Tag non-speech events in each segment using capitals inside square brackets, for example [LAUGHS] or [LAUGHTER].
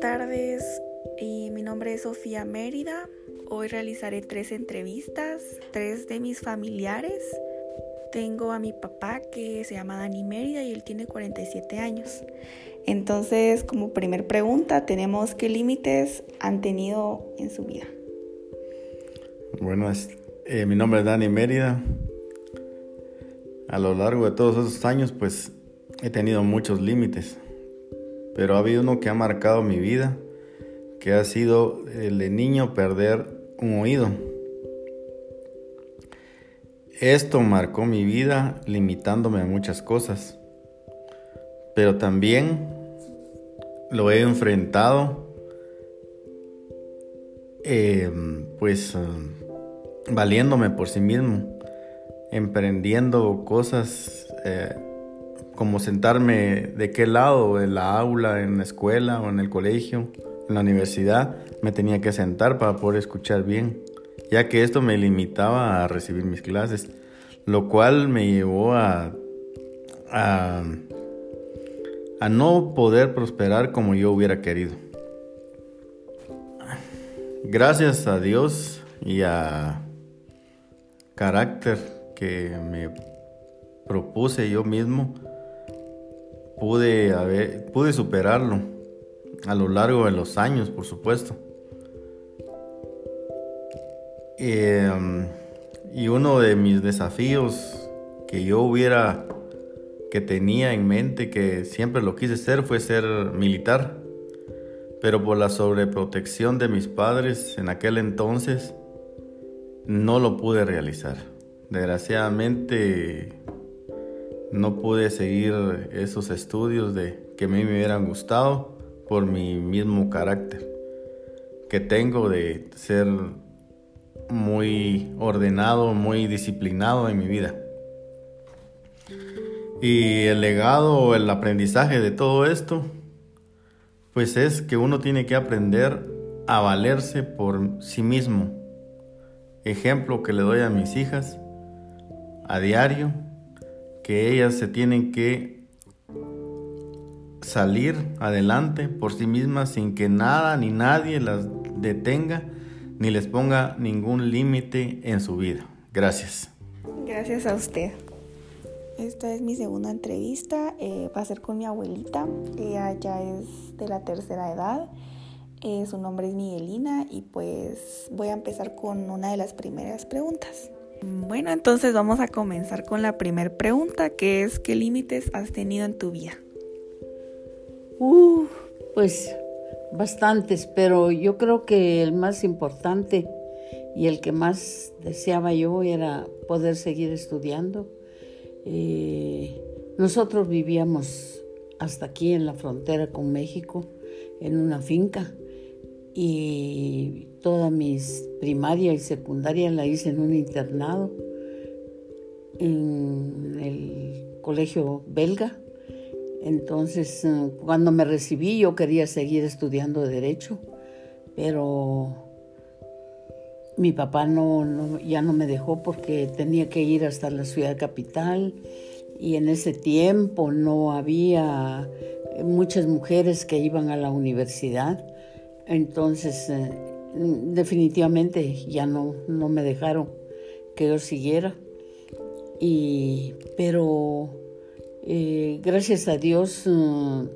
Tardes, y mi nombre es Sofía Mérida. Hoy realizaré tres entrevistas, tres de mis familiares. Tengo a mi papá que se llama Dani Mérida y él tiene 47 años. Entonces, como primer pregunta, tenemos qué límites han tenido en su vida. Bueno, eh, mi nombre es Dani Mérida. A lo largo de todos esos años, pues he tenido muchos límites, pero ha habido uno que ha marcado mi vida, que ha sido el de niño perder un oído. Esto marcó mi vida limitándome a muchas cosas, pero también lo he enfrentado eh, pues eh, valiéndome por sí mismo, emprendiendo cosas eh, como sentarme de qué lado, en la aula, en la escuela o en el colegio, en la universidad, me tenía que sentar para poder escuchar bien, ya que esto me limitaba a recibir mis clases, lo cual me llevó a, a no poder prosperar como yo hubiera querido. Gracias a Dios y a carácter que me propuse yo mismo, pude, pude superarlo a lo largo de los años, por supuesto. Em, y uno de mis desafíos que yo hubiera que tenía en mente, que siempre lo quise ser, fue ser militar. Pero por la sobreprotección de mis padres en aquel entonces, no lo pude realizar. Desgraciadamente, no pude seguir esos estudios de que a mí me hubieran gustado por mi mismo carácter que tengo de ser muy ordenado, muy disciplinado en mi vida. Y el legado el aprendizaje de todo esto, pues es que uno tiene que aprender a valerse por sí mismo. Ejemplo que le doy a mis hijas a diario, que ellas se tienen que salir adelante por sí mismas sin que nada ni nadie las detenga ni les ponga ningún límite en su vida. Gracias. Gracias a usted. Esta es mi segunda entrevista, eh, va a ser con mi abuelita, ella ya es de la tercera edad, eh, su nombre es Miguelina y pues voy a empezar con una de las primeras preguntas. Bueno, entonces vamos a comenzar con la primera pregunta, que es ¿qué límites has tenido en tu vida? Uh, pues bastantes, pero yo creo que el más importante y el que más deseaba yo era poder seguir estudiando eh, nosotros vivíamos hasta aquí en la frontera con México, en una finca, y toda mi primaria y secundaria la hice en un internado, en el colegio belga. Entonces, eh, cuando me recibí, yo quería seguir estudiando Derecho, pero mi papá no, ya no me dejó porque tenía que ir hasta la ciudad capital y en ese tiempo no había muchas mujeres que iban a la universidad. Entonces, eh, definitivamente ya no, no me dejaron que yo siguiera. Y, pero eh, gracias a Dios eh,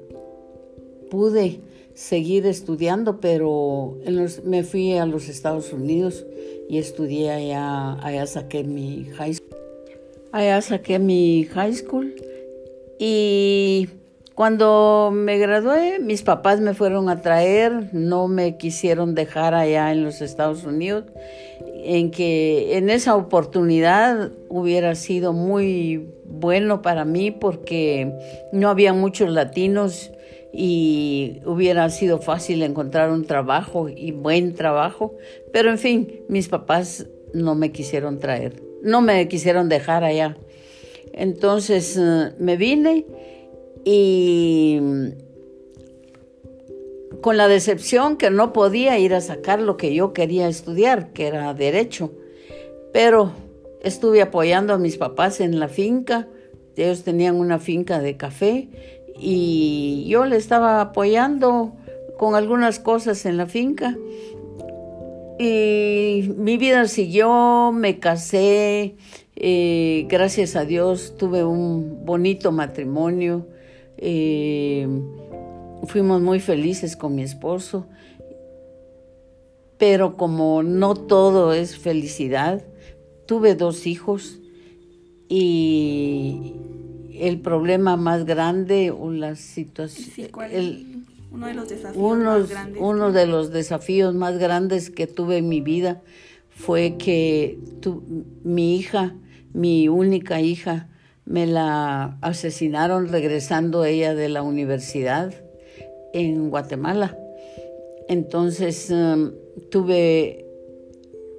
pude seguir estudiando, pero me fui a los Estados Unidos y estudié allá, allá saqué mi high school. Allá saqué mi high school y cuando me gradué, mis papás me fueron a traer, no me quisieron dejar allá en los Estados Unidos, en que en esa oportunidad hubiera sido muy bueno para mí porque no había muchos latinos y hubiera sido fácil encontrar un trabajo y buen trabajo, pero en fin, mis papás no me quisieron traer, no me quisieron dejar allá. Entonces eh, me vine y con la decepción que no podía ir a sacar lo que yo quería estudiar, que era derecho, pero estuve apoyando a mis papás en la finca. Ellos tenían una finca de café y yo le estaba apoyando con algunas cosas en la finca. Y mi vida siguió, me casé, eh, gracias a Dios tuve un bonito matrimonio, eh, fuimos muy felices con mi esposo, pero como no todo es felicidad, tuve dos hijos y el problema más grande o la situación, uno de los desafíos más grandes. Uno de los desafíos más grandes que tuve en mi vida fue que mi hija, mi única hija, me la asesinaron regresando ella de la universidad en Guatemala. Entonces um, tuve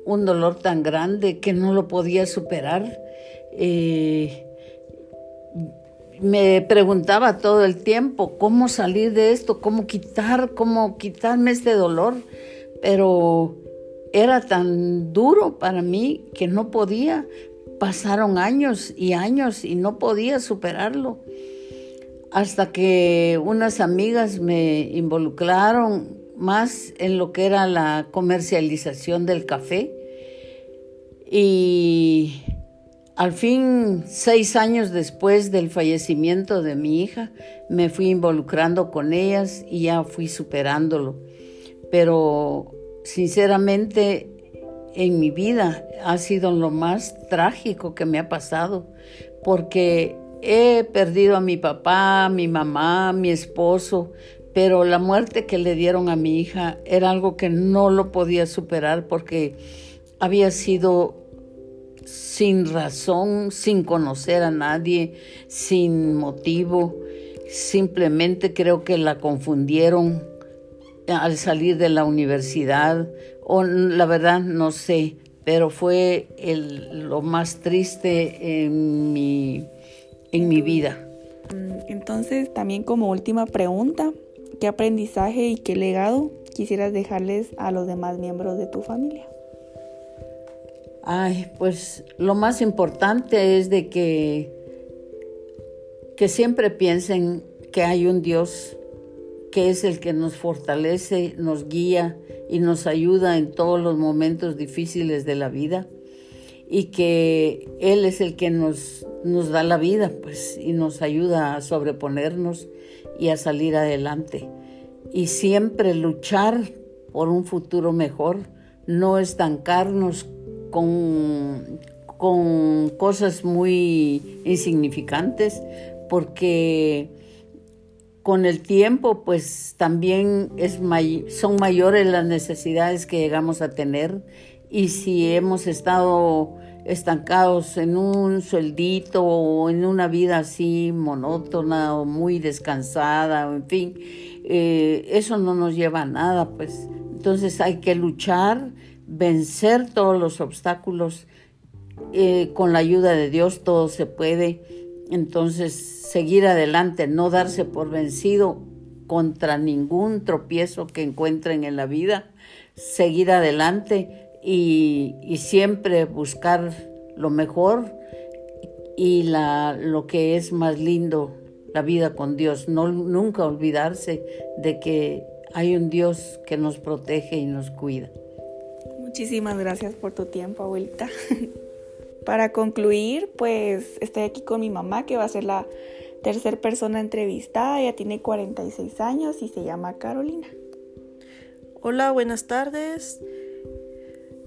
un dolor tan grande que no lo podía superar. Eh, me preguntaba todo el tiempo cómo salir de esto, cómo quitar, cómo quitarme este dolor, pero era tan duro para mí que no podía. Pasaron años y años y no podía superarlo. Hasta que unas amigas me involucraron más en lo que era la comercialización del café. Y al fin, seis años después del fallecimiento de mi hija, me fui involucrando con ellas y ya fui superándolo. Pero sinceramente en mi vida ha sido lo más trágico que me ha pasado, porque he perdido a mi papá, mi mamá, mi esposo, pero la muerte que le dieron a mi hija era algo que no lo podía superar porque había sido sin razón, sin conocer a nadie, sin motivo. Simplemente creo que la confundieron al salir de la universidad la verdad no sé, pero fue lo más triste en mi, en mi vida. Mm, entonces, también como última pregunta, ¿qué aprendizaje y qué legado quisieras dejarles a los demás miembros de tu familia? Ay, pues lo más importante es de que, que siempre piensen que hay un Dios que es el que nos fortalece, nos guía y nos ayuda en todos los momentos difíciles de la vida y que Él es el que nos, nos da la vida pues, y nos ayuda a sobreponernos y a salir adelante. Y siempre luchar por un futuro mejor, no estancarnos con, con cosas muy insignificantes, porque con el tiempo pues también es son mayores las necesidades que llegamos a tener y si hemos estado estancados en un sueldito o en una vida así monótona o muy descansada, en fin, eh, eso no nos lleva a nada, pues entonces hay que luchar vencer todos los obstáculos. Eh, con la ayuda de Dios todo se puede. Entonces, seguir adelante, no darse por vencido contra ningún tropiezo que encuentren en la vida, seguir adelante y, siempre buscar lo mejor y la, lo que es más lindo, la vida con Dios. No, nunca olvidarse de que hay un Dios que nos protege y nos cuida. Muchísimas gracias por tu tiempo, abuelita. [LAUGHS] Para concluir, pues estoy aquí con mi mamá, que va a ser la tercera persona entrevistada. Ella tiene 46 años y se llama Carolina. Hola, buenas tardes.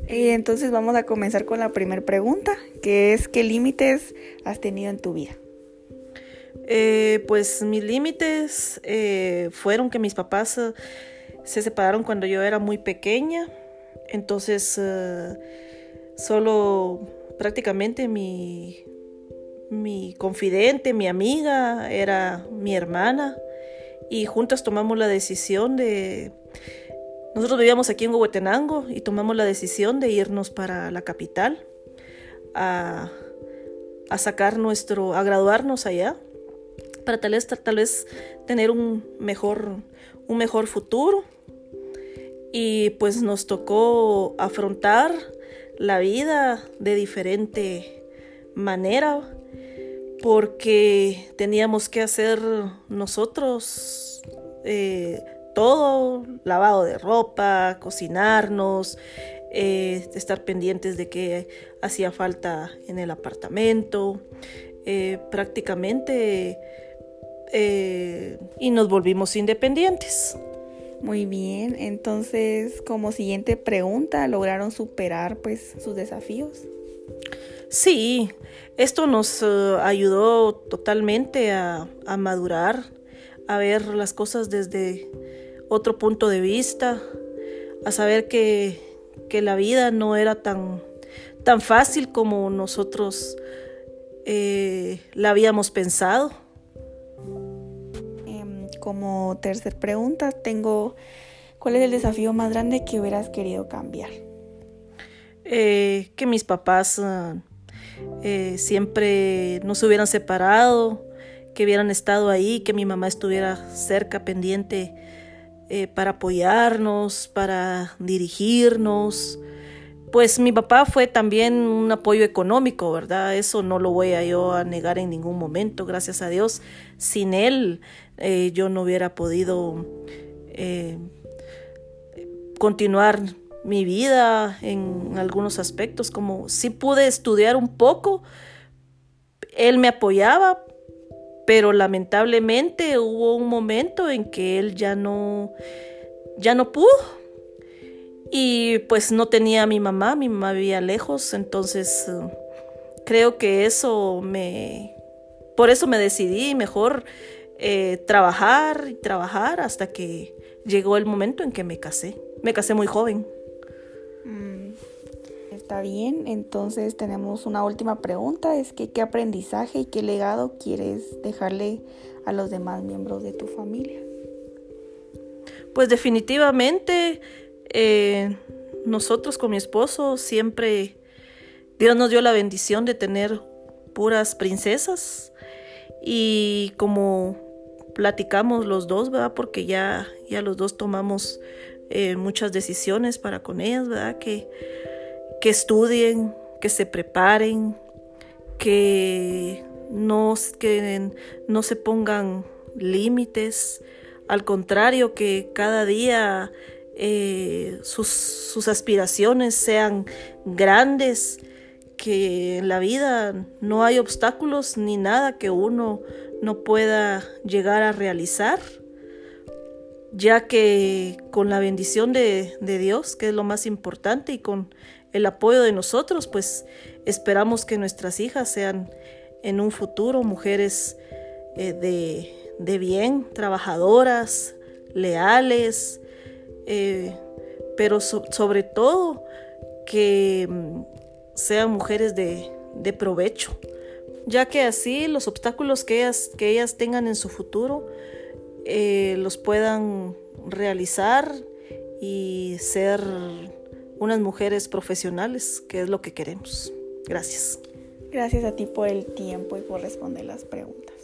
Eh, entonces vamos a comenzar con la primera pregunta, que es ¿qué límites has tenido en tu vida? Eh, pues mis límites eh, fueron que mis papás se separaron cuando yo era muy pequeña. Entonces, eh, solo prácticamente mi, mi confidente, mi amiga, era mi hermana. Y juntas tomamos la decisión de... Nosotros vivíamos aquí en Huehuetenango y tomamos la decisión de irnos para la capital a, a sacar nuestro, a graduarnos allá, para tal vez, tal vez tener un mejor, un mejor futuro y pues nos tocó afrontar la vida de diferente manera porque teníamos que hacer nosotros eh, todo, lavado de ropa, cocinarnos, eh, estar pendientes de qué hacía falta en el apartamento, eh, prácticamente, y nos volvimos independientes. Muy bien, entonces como siguiente pregunta, ¿lograron superar pues sus desafíos? Sí, esto nos eh, ayudó totalmente a, madurar, a ver las cosas desde otro punto de vista, a saber que, la vida no era tan, tan fácil como nosotros eh, la habíamos pensado. Como tercer pregunta, tengo, ¿cuál es el desafío más grande que hubieras querido cambiar? Eh, que mis papás eh, siempre no se hubieran separado, que hubieran estado ahí, que mi mamá estuviera cerca, pendiente eh, para apoyarnos, para dirigirnos. Pues mi papá fue también un apoyo económico, ¿verdad? Eso no lo voy a yo a negar en ningún momento, gracias a Dios. Sin él eh, yo no hubiera podido continuar mi vida en algunos aspectos, como si pude estudiar un poco, él me apoyaba, pero lamentablemente hubo un momento en que él ya no, ya no pudo. Y pues no tenía a mi mamá, mi mamá vivía lejos, entonces creo que eso me, por eso me decidí mejor eh, trabajar y trabajar hasta que llegó el momento en que me casé. Me casé muy joven. Mm, está bien, entonces tenemos una última pregunta, es que qué aprendizaje y qué legado quieres dejarle a los demás miembros de tu familia. Pues definitivamente eh, nosotros con mi esposo siempre Dios nos dio la bendición de tener puras princesas y como platicamos los dos, ¿verdad? Porque ya, ya los dos tomamos eh, muchas decisiones para con ellas, ¿verdad? Que, que estudien, que se preparen, que no, que no se pongan límites, al contrario, que cada día eh, sus, sus aspiraciones sean grandes, que en la vida no hay obstáculos ni nada que uno no pueda llegar a realizar ya que con la bendición de, Dios, que es lo más importante, y con el apoyo de nosotros, pues esperamos que nuestras hijas sean en un futuro mujeres eh, de, bien, trabajadoras, leales, eh, pero sobre todo que mm, sean mujeres de, provecho, ya que así los obstáculos que ellas, que ellas tengan en su futuro, eh, los puedan realizar y ser unas mujeres profesionales, que es lo que queremos. Gracias. Gracias a ti por el tiempo y por responder las preguntas.